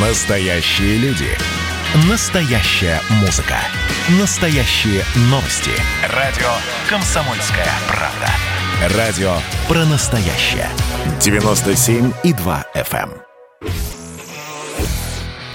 Настоящие люди. Настоящая музыка. Настоящие новости. Радио «Комсомольская правда». Радио про настоящее. 97,2 FM. эм.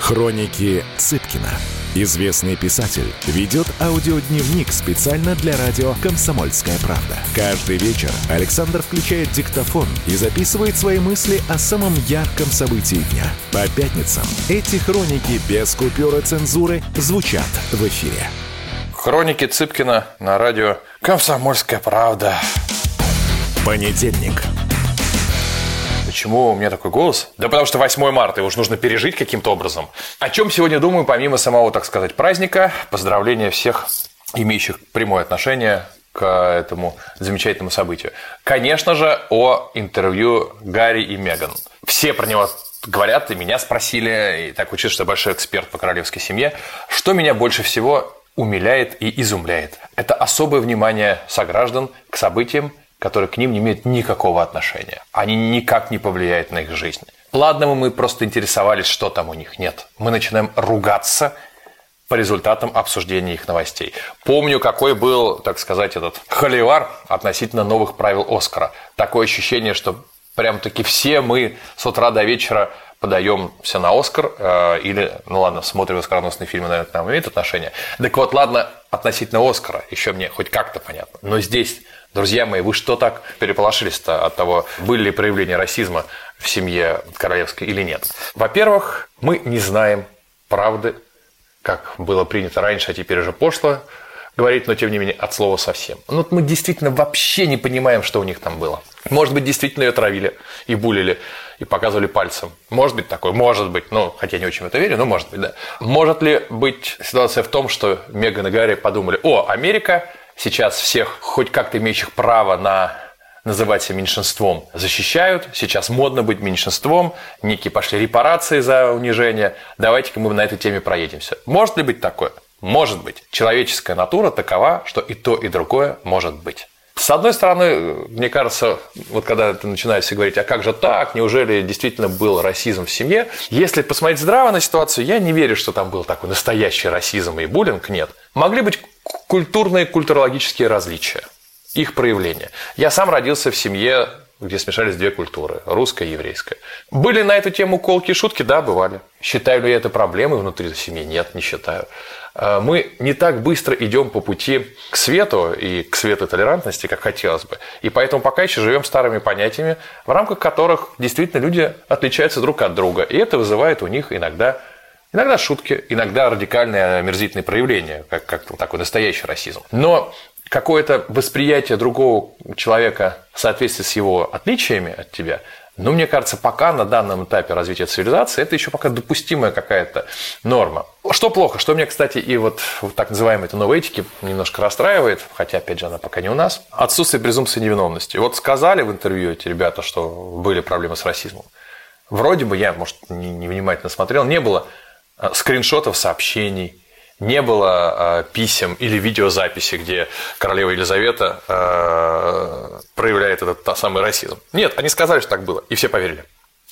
Хроники Цыпкина. Известный писатель ведет аудиодневник специально для радио «Комсомольская правда». Каждый вечер Александр включает диктофон и записывает свои мысли о самом ярком событии дня. По пятницам эти хроники без купюры цензуры звучат в эфире. Хроники Цыпкина на радио «Комсомольская правда». Понедельник. Почему у меня такой голос? Да потому что 8 марта, его же нужно пережить каким-то образом. О чем сегодня думаю, помимо самого, так сказать, праздника, поздравления всех, имеющих прямое отношение к этому замечательному событию. Конечно же, о интервью Гарри и Меган. Все про него говорят, и меня спросили, и так учится, что большой эксперт по королевской семье. Что меня больше всего умиляет и изумляет? Это особое внимание сограждан к событиям, которые к ним не имеют никакого отношения. Они никак не повлияют на их жизнь. Ладно, мы просто интересовались, что там у них нет. Мы начинаем ругаться по результатам обсуждения их новостей. Помню, какой был, так сказать, этот холивар относительно новых правил Оскара. Такое ощущение, что прям-таки все мы с утра до вечера подаемся на Оскар, э, или, ну ладно, смотрим оскароносные фильмы, наверное, к нам имеет отношение. Так вот, ладно, относительно Оскара, еще мне хоть как-то понятно. Но здесь Друзья мои, вы что так переполошились-то от того, были ли проявления расизма в семье королевской или нет? Во-первых, мы не знаем правды, как было принято раньше, а теперь уже пошло говорить, но тем не менее от слова совсем. Ну, мы действительно вообще не понимаем, что у них там было. Может быть, действительно ее травили и булили, и показывали пальцем. Может быть такое, может быть, ну, хотя не очень в это верю, но может быть, да. Может ли быть ситуация в том, что Меган и Гарри подумали, о, Америка сейчас всех, хоть как-то имеющих право на называть себя меньшинством, защищают. Сейчас модно быть меньшинством. Некие пошли репарации за унижение. Давайте-ка мы на этой теме проедемся. Может ли быть такое? Может быть. Человеческая натура такова, что и то, и другое может быть. С одной стороны, мне кажется, вот когда ты начинаешь говорить, а как же так, неужели действительно был расизм в семье? Если посмотреть здраво на ситуацию, я не верю, что там был такой настоящий расизм и буллинг, нет. Могли быть культурные, культурологические различия, их проявления. Я сам родился в семье, где смешались две культуры – русская и еврейская. Были на эту тему колки и шутки? Да, бывали. Считаю ли я это проблемой внутри семьи? Нет, не считаю. А, мы не так быстро идем по пути к свету и к свету толерантности, как хотелось бы. И поэтому пока еще живем старыми понятиями, в рамках которых действительно люди отличаются друг от друга. И это вызывает у них иногда Иногда шутки, иногда радикальные омерзительные проявления, как, как такой настоящий расизм. Но какое-то восприятие другого человека в соответствии с его отличиями от тебя, ну, мне кажется, пока на данном этапе развития цивилизации это еще пока допустимая какая-то норма. Что плохо, что меня, кстати, и вот в так называемой этой новой этике немножко расстраивает, хотя, опять же, она пока не у нас, отсутствие презумпции невиновности. Вот сказали в интервью эти ребята, что были проблемы с расизмом. Вроде бы я, может, невнимательно смотрел, не было скриншотов сообщений, не было э, писем или видеозаписи, где королева Елизавета э, проявляет этот самый расизм. Нет, они сказали, что так было, и все поверили.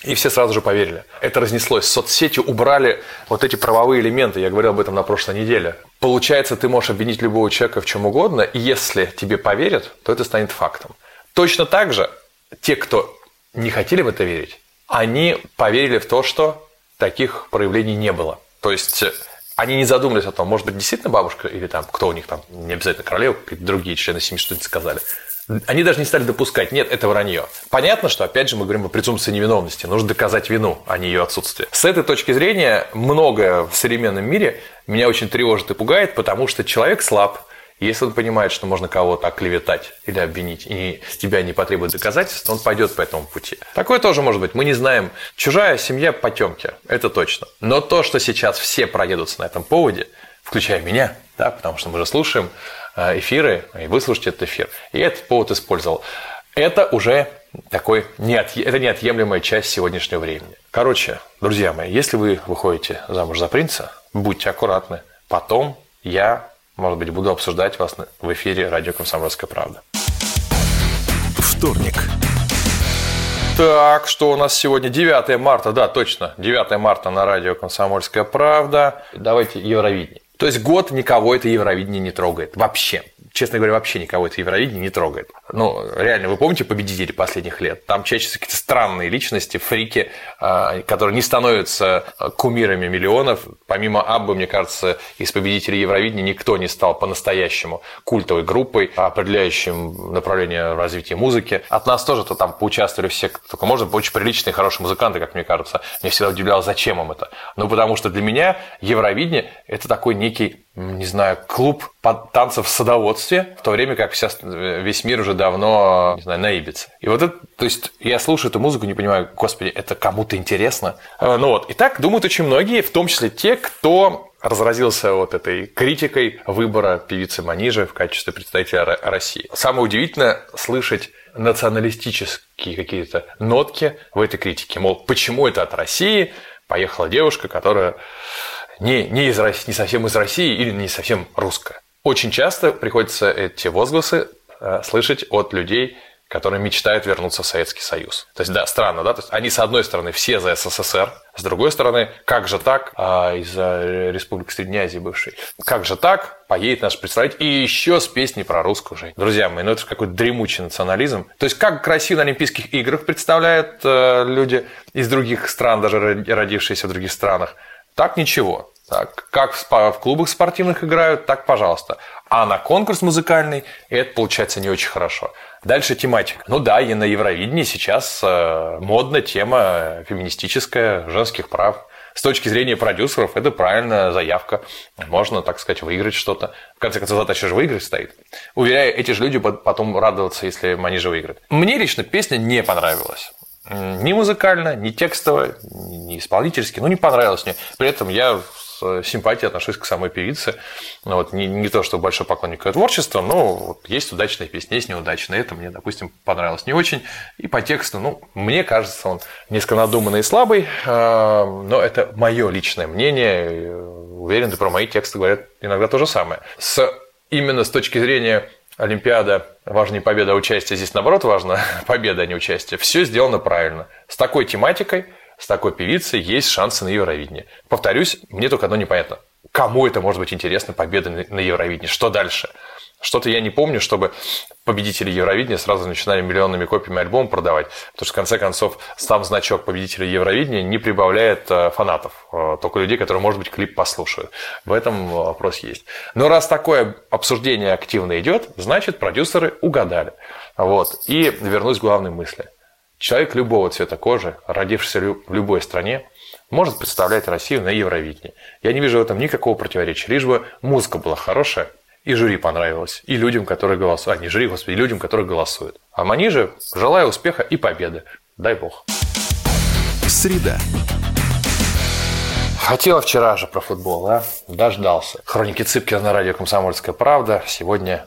И все сразу же поверили. Это разнеслось. Соцсети убрали вот эти правовые элементы. Я говорил об этом на прошлой неделе. Получается, ты можешь обвинить любого человека в чем угодно, и если тебе поверят, то это станет фактом. Точно так же те, кто не хотели в это верить, они поверили в то, что таких проявлений не было. То есть э, они не задумались о том, может быть, действительно бабушка или там, кто у них там, не обязательно королева, другие члены семьи что-нибудь сказали. Они даже не стали допускать, нет, это вранье. Понятно, что, опять же, мы говорим о презумпции невиновности. Нужно доказать вину, а не ее отсутствие. С этой точки зрения, многое в современном мире меня очень тревожит и пугает, потому что человек слаб, если он понимает, что можно кого-то оклеветать или обвинить, и с тебя не потребует доказательств, он пойдет по этому пути. Такое тоже может быть. Мы не знаем. Чужая семья потемки, это точно. Но то, что сейчас все проедутся на этом поводе, включая меня, да, потому что мы же слушаем э, эфиры, и вы слушаете этот эфир, и этот повод использовал, это уже такой неот... это неотъемлемая часть сегодняшнего времени. Короче, друзья мои, если вы выходите замуж за принца, будьте аккуратны. Потом я может быть, буду обсуждать вас в эфире радио «Комсомольская правда». Вторник. Так, что у нас сегодня? 9 марта, да, точно. 9 марта на радио «Комсомольская правда». Давайте Евровидение. То есть год никого это Евровидение не трогает. Вообще честно говоря, вообще никого это Евровидение не трогает. Ну, реально, вы помните победителей последних лет? Там чаще всего какие-то странные личности, фрики, а, которые не становятся кумирами миллионов. Помимо Аббы, мне кажется, из победителей Евровидения никто не стал по-настоящему культовой группой, определяющим направление развития музыки. От нас тоже -то там поучаствовали все, только можно, очень приличные, хорошие музыканты, как мне кажется. Меня всегда удивляло, зачем им это. Ну, потому что для меня Евровидение – это такой некий не знаю, клуб танцев в садоводстве, в то время как вся, весь мир уже давно, не знаю, на. И вот это, то есть я слушаю эту музыку, не понимаю, господи, это кому-то интересно. Э, ну вот, и так думают очень многие, в том числе те, кто разразился вот этой критикой выбора певицы Манижи в качестве представителя России. Самое удивительное слышать националистические какие-то нотки в этой критике. Мол, почему это от России поехала девушка, которая не, не, из, не совсем из России или не совсем русская. Очень часто приходится эти возгласы э, слышать от людей, которые мечтают вернуться в Советский Союз. То есть, да, странно, да? То есть, они, с одной стороны, все за СССР, с другой стороны, как же так, а, из-за Республики Средней Азии бывшей, как же так, поедет наш представитель, и еще с песней про русскую жизнь. Друзья мои, ну это какой-то дремучий национализм. То есть, как красиво на Олимпийских играх представляют э, люди из других стран, даже родившиеся в других странах, так ничего. Так, как в клубах спортивных играют, так пожалуйста. А на конкурс музыкальный это получается не очень хорошо. Дальше тематика. Ну да, и на Евровидении сейчас э, модная тема феминистическая, женских прав. С точки зрения продюсеров, это правильная заявка. Можно, так сказать, выиграть что-то. В конце концов, задача же выиграть стоит. Уверяю, эти же люди потом радоваться, если они же выиграют. Мне лично песня не понравилась. Ни музыкально, ни текстово, ни исполнительски. Ну, не понравилось мне. При этом я с симпатией отношусь к самой певице. Ну, вот, не, не то, что большой поклонник ее творчества, но вот, есть удачные песни, есть неудачные. Это мне, допустим, понравилось не очень. И по тексту, ну, мне кажется, он несколько надуманный и слабый, а, но это мое личное мнение. Уверен, про мои тексты говорят иногда то же самое. С, именно с точки зрения Олимпиада важнее победа, а участие. Здесь, наоборот, важно победа, а не участие. Все сделано правильно. С такой тематикой – с такой певицей есть шансы на Евровидение. Повторюсь, мне только одно непонятно. Кому это может быть интересно, победа на Евровидении? Что дальше? Что-то я не помню, чтобы победители Евровидения сразу начинали миллионными копиями альбом продавать. Потому что, в конце концов, сам значок победителя Евровидения не прибавляет э, фанатов. Э, только людей, которые, может быть, клип послушают. В этом вопрос есть. Но раз такое обсуждение активно идет, значит, продюсеры угадали. Вот. И вернусь к главной мысли – Человек любого цвета кожи, родившийся в любой стране, может представлять Россию на Евровидении. Я не вижу в этом никакого противоречия. Лишь бы музыка была хорошая, и жюри понравилось, и людям, которые голосуют. А, не жюри, господи, людям, которые голосуют. А мне же желаю успеха и победы. Дай бог. Среда. Хотела вчера же про футбол, а? Дождался. Хроники Цыпкина на радио «Комсомольская правда». Сегодня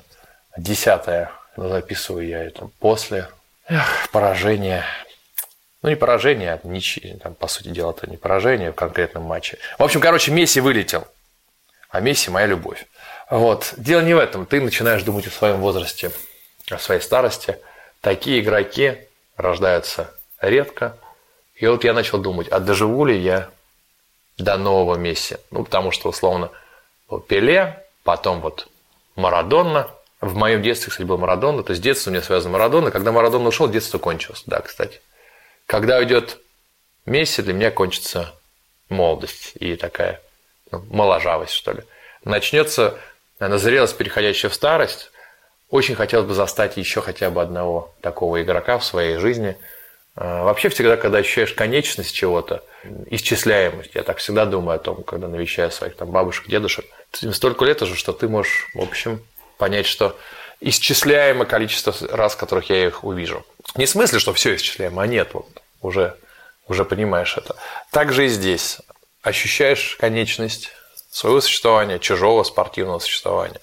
десятое. Записываю я это после Эх, поражение. Ну, не поражение, а ничьи. Там, по сути дела, это не поражение в конкретном матче. В общем, короче, Месси вылетел. А Месси – моя любовь. Вот. Дело не в этом. Ты начинаешь думать о своем возрасте, о своей старости. Такие игроки рождаются редко. И вот я начал думать, а доживу ли я до нового Месси? Ну, потому что, условно, Пеле, потом вот Марадонна – в моем детстве, кстати, был Марадона, то есть детство у меня связано с Марадона. Когда Марадона ушел, детство кончилось. Да, кстати. Когда уйдет Месси, для меня кончится молодость и такая ну, моложавость, что ли. Начнется назрелость, переходящая в старость. Очень хотелось бы застать еще хотя бы одного такого игрока в своей жизни. А, вообще всегда, когда ощущаешь конечность чего-то, исчисляемость, я так всегда думаю о том, когда навещаю своих там бабушек, дедушек, столько лет уже, что ты можешь, в общем, понять, что исчисляемое количество раз, которых я их увижу. Не в смысле, что все исчисляемо, а нет, вот уже, уже понимаешь это. Также и здесь ощущаешь конечность своего существования, чужого спортивного существования.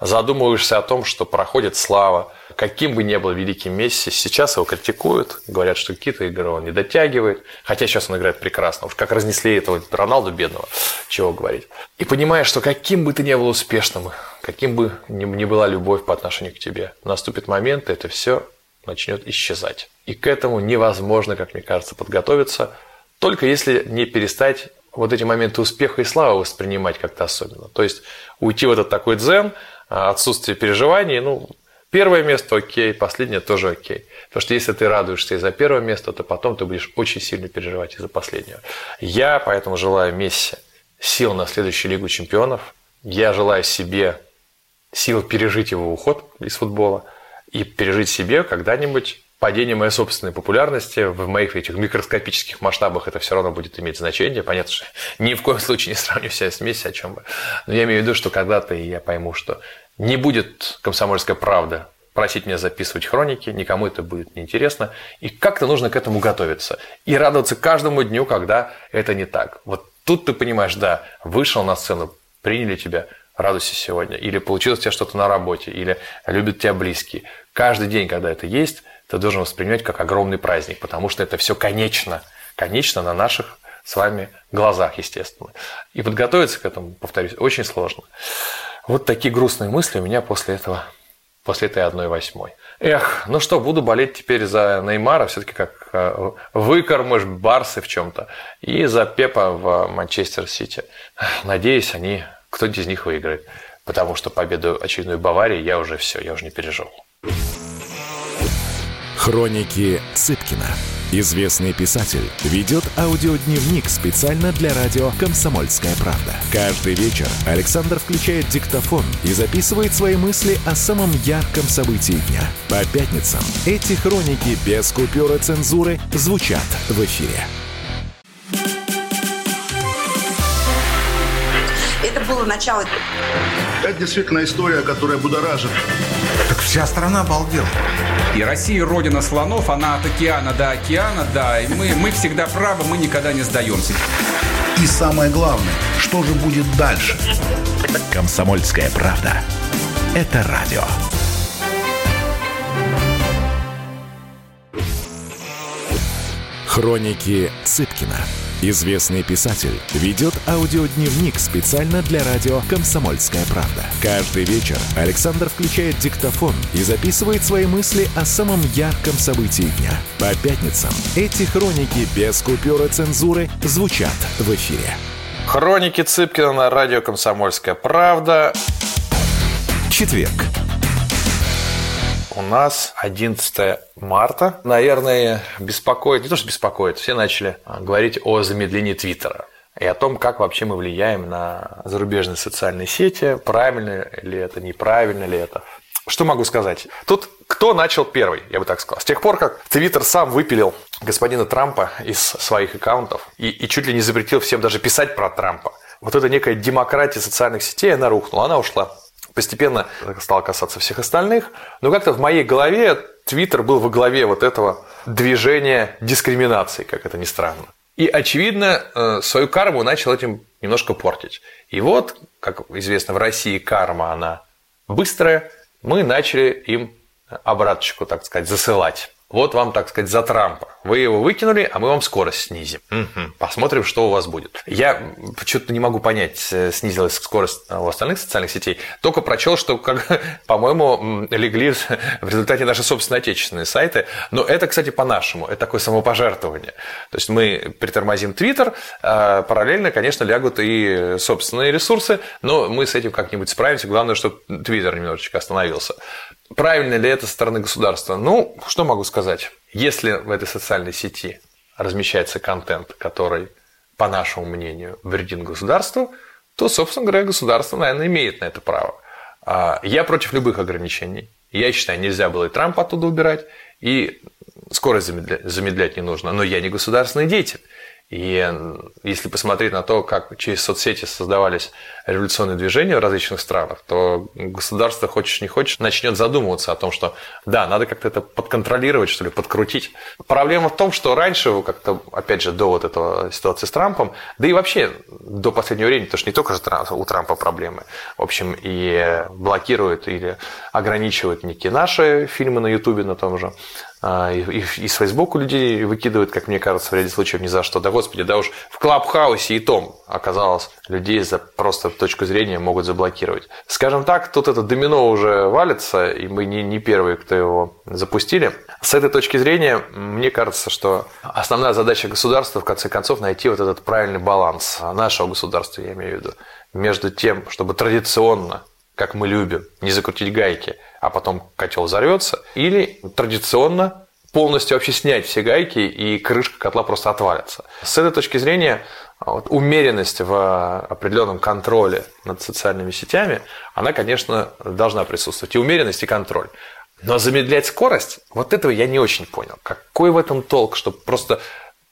Задумываешься о том, что проходит слава, каким бы ни был великим Месси, сейчас его критикуют, говорят, что какие-то игры он не дотягивает, хотя сейчас он играет прекрасно, уж как разнесли этого Роналду бедного, чего говорить. И понимаешь, что каким бы ты ни был успешным, каким бы ни была любовь по отношению к тебе, наступит момент, и это все начнет исчезать. И к этому невозможно, как мне кажется, подготовиться, только если не перестать вот эти моменты успеха и славы воспринимать как-то особенно. То есть уйти в этот такой дзен, а, отсутствие переживаний, ну, первое место окей, последнее тоже окей. Потому что если ты радуешься из-за первого места, то потом ты будешь очень сильно переживать из-за последнего. Я поэтому желаю Месси сил на следующую Лигу чемпионов. Я желаю себе сил пережить его уход из футбола и пережить себе когда-нибудь падение моей собственной популярности в моих этих микроскопических масштабах это все равно будет иметь значение. Понятно, что ни в коем случае не сравню себя с Месси, о чем бы. Но я имею в виду, что когда-то я пойму, что не будет комсомольская правда просить меня записывать хроники, никому это будет неинтересно. И как-то нужно к этому готовиться. И радоваться каждому дню, когда это не так. Вот тут ты понимаешь, да, вышел на сцену, приняли тебя, радуйся сегодня. Или получилось у тебя что-то на работе, или любят тебя близкие. Каждый день, когда это есть, ты должен воспринимать как огромный праздник, потому что это все конечно, конечно на наших с вами глазах, естественно. И подготовиться к этому, повторюсь, очень сложно. Вот такие грустные мысли у меня после этого, после этой одной восьмой. Эх, ну что, буду болеть теперь за Неймара, все-таки как э, выкормыш Барсы в чем-то, и за Пепа в Манчестер Сити. Надеюсь, они, кто-нибудь из них выиграет, потому что победу очередной Баварии я уже все, я уже не пережил. Хроники Цыпкина. Известный писатель ведет аудиодневник специально для радио «Комсомольская правда». Каждый вечер Александр включает диктофон и записывает свои мысли о самом ярком событии дня. По пятницам эти хроники без купюра цензуры звучат в эфире. Это было начало. Это действительно история, которая будоражит. Вся страна обалдела. И Россия родина слонов, она от океана до океана, да. И мы, мы всегда правы, мы никогда не сдаемся. И самое главное, что же будет дальше? Комсомольская правда. Это радио. Хроники Цыпкина. Известный писатель ведет аудиодневник специально для радио «Комсомольская правда». Каждый вечер Александр включает диктофон и записывает свои мысли о самом ярком событии дня. По пятницам эти хроники без купюра цензуры звучат в эфире. Хроники Цыпкина на радио «Комсомольская правда». Четверг. У нас 11 марта. Наверное, беспокоит, не то что беспокоит, все начали а, говорить о замедлении Твиттера и о том, как вообще мы влияем на зарубежные социальные сети, правильно ли это, неправильно ли это. Что могу сказать? Тут кто начал первый, я бы так сказал. С тех пор, как Твиттер сам выпилил господина Трампа из своих аккаунтов и, и чуть ли не запретил всем даже писать про Трампа, вот эта некая демократия социальных сетей, она рухнула, она ушла постепенно стал касаться всех остальных. Но как-то в моей голове Твиттер был во главе вот этого движения дискриминации, как это ни странно. И, очевидно, э, свою карму начал этим немножко портить. И вот, как известно, в России карма, она быстрая, мы начали им обраточку, так сказать, засылать. Вот вам, так сказать, за Трампа. Вы его выкинули, а мы вам скорость снизим. Угу. Посмотрим, что у вас будет. Я что-то не могу понять, э, снизилась скорость у остальных социальных сетей. Только прочел, что, как, по-моему, легли в результате наши собственные отечественные сайты. Но это, кстати, по-нашему. Это такое самопожертвование. То есть мы притормозим Твиттер, а параллельно, конечно, лягут и собственные ресурсы, но мы с этим как-нибудь справимся. Главное, чтобы Твиттер немножечко остановился. Правильно ли это со стороны государства? Ну, что могу сказать? Если в этой социальной сети размещается контент, который, по нашему мнению, вреден государству, то, собственно говоря, государство, наверное, имеет на это право. А, я против любых ограничений. Я считаю, нельзя было и Трампа оттуда убирать, и скорость замедлять не нужно. Но я не государственный деятель. И если посмотреть на то, как через соцсети создавались революционные движения в различных странах, то государство, хочешь не хочешь, начнет задумываться о том, что да, надо как-то это подконтролировать, что ли, подкрутить. Проблема в том, что раньше, как-то, опять же, до вот этого ситуации с Трампом, да и вообще до последнего времени, потому что не только же у Трампа проблемы, в общем, и блокируют или ограничивают некие наши фильмы на Ютубе на том же, и, и, и с Фейсбуку людей выкидывают, как мне кажется, в ряде случаев ни за что. Да господи, да уж в Клабхаусе и том оказалось, людей за просто точку зрения могут заблокировать. Скажем так, тут это домино уже валится, и мы не, не первые, кто его запустили. С этой точки зрения, мне кажется, что основная задача государства, в конце концов, найти вот этот правильный баланс нашего государства, я имею в виду, между тем, чтобы традиционно как мы любим, не закрутить гайки, а потом котел взорвется, или традиционно полностью вообще снять все гайки и крышка котла просто отвалится. С этой точки зрения вот, умеренность в определенном контроле над социальными сетями, она, конечно, должна присутствовать. И умеренность, и контроль. Но замедлять скорость, вот этого я не очень понял. Какой в этом толк, чтобы просто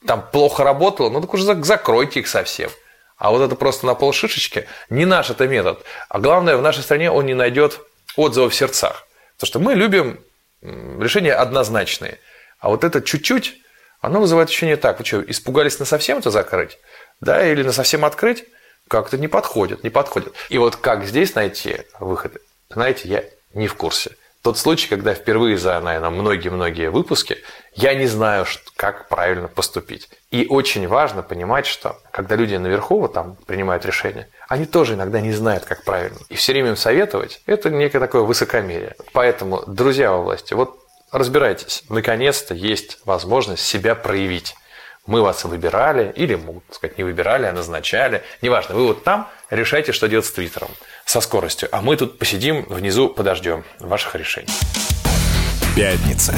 там плохо работало, ну так уже закройте их совсем. А вот это просто на полшишечки не наш это метод. А главное, в нашей стране он не найдет отзыва в сердцах. Потому что мы любим решения однозначные. А вот это чуть-чуть, оно вызывает ощущение так. Вы что, испугались на совсем это закрыть? Да, или на совсем открыть? Как-то не подходит, не подходит. И вот как здесь найти выход? Знаете, я не в курсе тот случай, когда впервые за, наверное, многие-многие выпуски я не знаю, как правильно поступить. И очень важно понимать, что когда люди наверху вот там принимают решения, они тоже иногда не знают, как правильно. И все время им советовать – это некое такое высокомерие. Поэтому, друзья во власти, вот разбирайтесь. Наконец-то есть возможность себя проявить. Мы вас выбирали, или, могут сказать, не выбирали, а назначали. Неважно, вы вот там решайте, что делать с Твиттером со скоростью. А мы тут посидим внизу, подождем ваших решений. Пятница.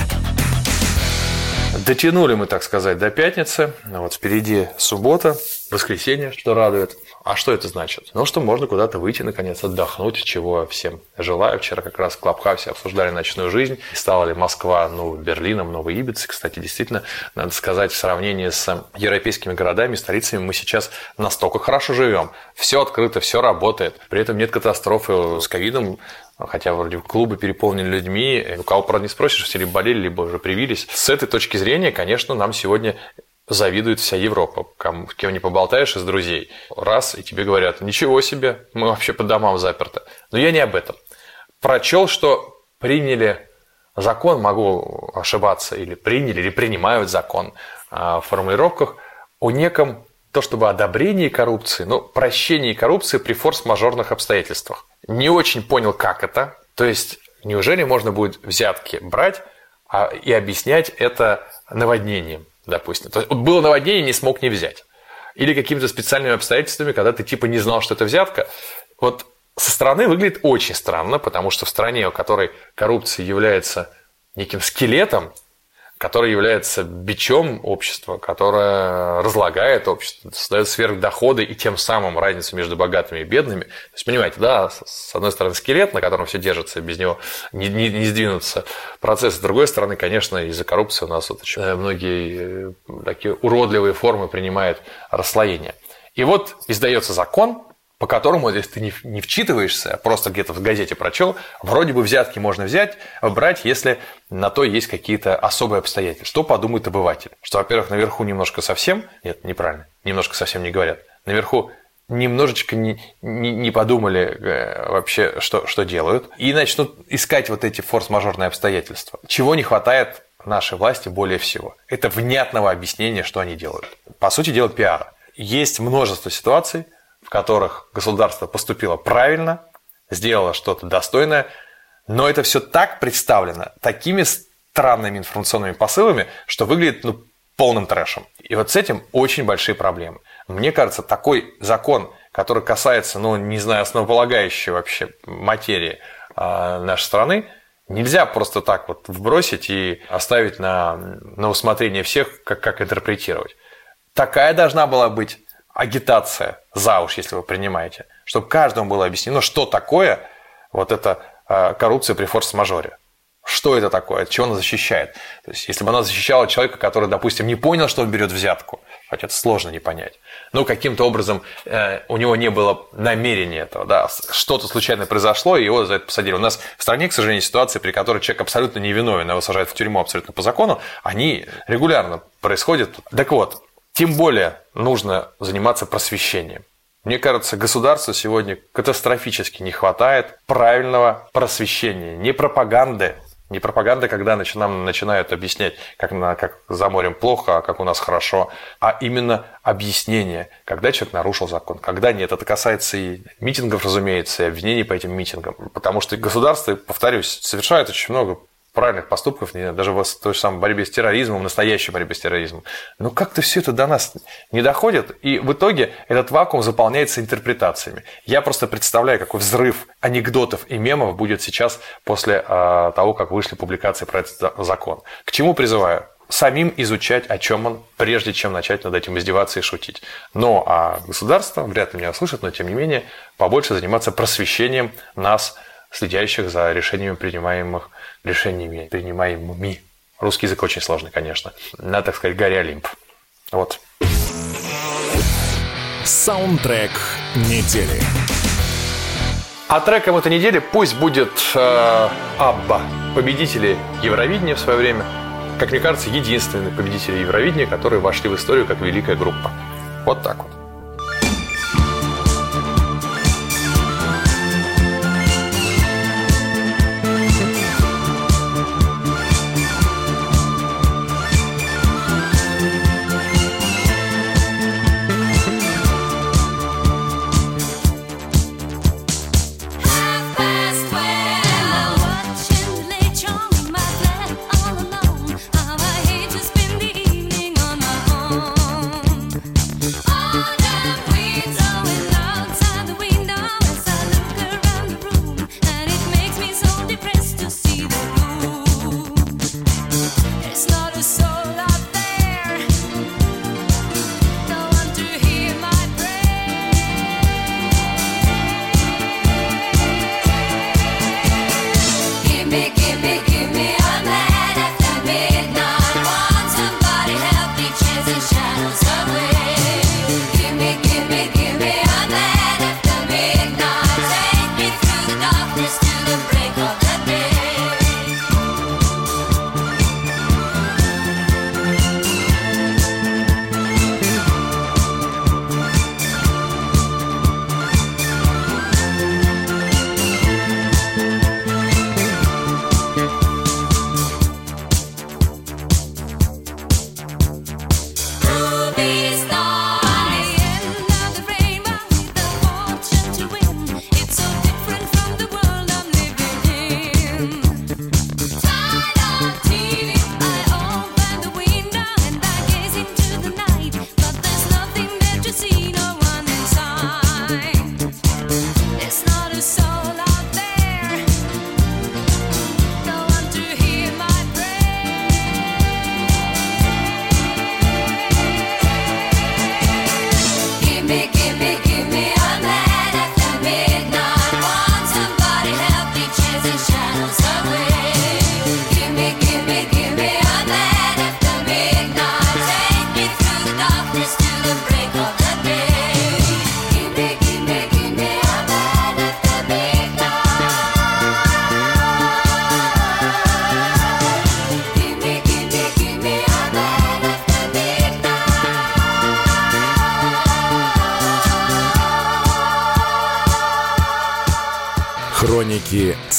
Дотянули мы, так сказать, до пятницы. Вот впереди суббота, воскресенье, что радует. А что это значит? Ну, что можно куда-то выйти, наконец, отдохнуть, чего всем желаю. Вчера как раз в Клабхаусе обсуждали ночную жизнь. Стала ли Москва новым Берлином, новой Ибицей. Кстати, действительно, надо сказать, в сравнении с европейскими городами, столицами мы сейчас настолько хорошо живем. Все открыто, все работает. При этом нет катастрофы с ковидом хотя вроде клубы переполнены людьми, у кого, правда, не спросишь, все либо болели, либо уже привились. С этой точки зрения, конечно, нам сегодня завидует вся Европа. Кем, кем не поболтаешь из друзей. Раз, и тебе говорят, ничего себе, мы вообще по домам заперты. Но я не об этом. Прочел, что приняли закон, могу ошибаться, или приняли, или принимают закон в формулировках о неком то чтобы одобрение коррупции, но прощение коррупции при форс-мажорных обстоятельствах. Не очень понял, как это. То есть, неужели можно будет взятки брать а, и объяснять это наводнением? Допустим. То есть было наводнение, не смог не взять. Или какими-то специальными обстоятельствами, когда ты типа не знал, что это взятка. Вот со стороны выглядит очень странно, потому что в стране, у которой коррупция является неким скелетом, который является бичом общества, которое разлагает общество, создает сверхдоходы и тем самым разницу между богатыми и бедными. То есть, понимаете, да, с одной стороны скелет, на котором все держится, без него не, не, не сдвинутся процессы. С другой стороны, конечно, из-за коррупции у нас вот очень многие э, такие уродливые формы принимает расслоение. И вот издается закон, по которому, если ты не, не вчитываешься, а просто где-то в газете прочел, вроде бы взятки можно взять, брать, если на то есть какие-то особые обстоятельства. Что подумает обыватель? Что, во-первых, наверху немножко совсем, нет, неправильно, немножко совсем не говорят, наверху немножечко не, не, не подумали э, вообще, что, что делают, и начнут искать вот эти форс-мажорные обстоятельства. Чего не хватает нашей власти более всего? Это внятного объяснения, что они делают. По сути дела, пиара. Есть множество ситуаций, которых государство поступило правильно, сделало что-то достойное, но это все так представлено, такими странными информационными посылами, что выглядит ну, полным трэшем. И вот с этим очень большие проблемы. Мне кажется, такой закон, который касается, ну, не знаю, основополагающей вообще материи э, нашей страны, нельзя просто так вот вбросить и оставить на, на усмотрение всех, как, как интерпретировать. Такая должна была быть агитация за уж, если вы принимаете, чтобы каждому было объяснено, что такое вот эта а, коррупция при форс-мажоре. Что это такое, от чего она защищает? То есть, если бы она защищала человека, который, допустим, не понял, что он берет взятку, хотя это сложно не понять, но каким-то образом э, у него не было намерения этого, да, что-то случайно произошло, и его за это посадили. У нас в стране, к сожалению, ситуации, при которой человек абсолютно невиновен, его сажают в тюрьму абсолютно по закону, они регулярно происходят. Так вот, тем более нужно заниматься просвещением. Мне кажется, государству сегодня катастрофически не хватает правильного просвещения, не пропаганды, Не пропаганда, когда нам начинают объяснять, как, на, как за морем плохо, а как у нас хорошо, а именно объяснение, когда человек нарушил закон, когда нет. Это касается и митингов, разумеется, и обвинений по этим митингам. Потому что государство, повторюсь, совершает очень много правильных поступков, даже в той же самой борьбе с терроризмом, настоящей борьбе с терроризмом. Но как-то все это до нас не доходит, и в итоге этот вакуум заполняется интерпретациями. Я просто представляю, какой взрыв анекдотов и мемов будет сейчас после э, того, как вышли публикации про этот закон. К чему призываю? самим изучать, о чем он, прежде чем начать над этим издеваться и шутить. Но а государство, вряд ли меня услышит, но тем не менее, побольше заниматься просвещением нас, следящих за решениями, принимаемых решениями, принимаемыми. Русский язык очень сложный, конечно. На, так сказать, горе Олимп. Вот. Саундтрек недели. А треком этой недели пусть будет э, Абба, победители Евровидения в свое время. Как мне кажется, единственные победители Евровидения, которые вошли в историю как великая группа. Вот так вот.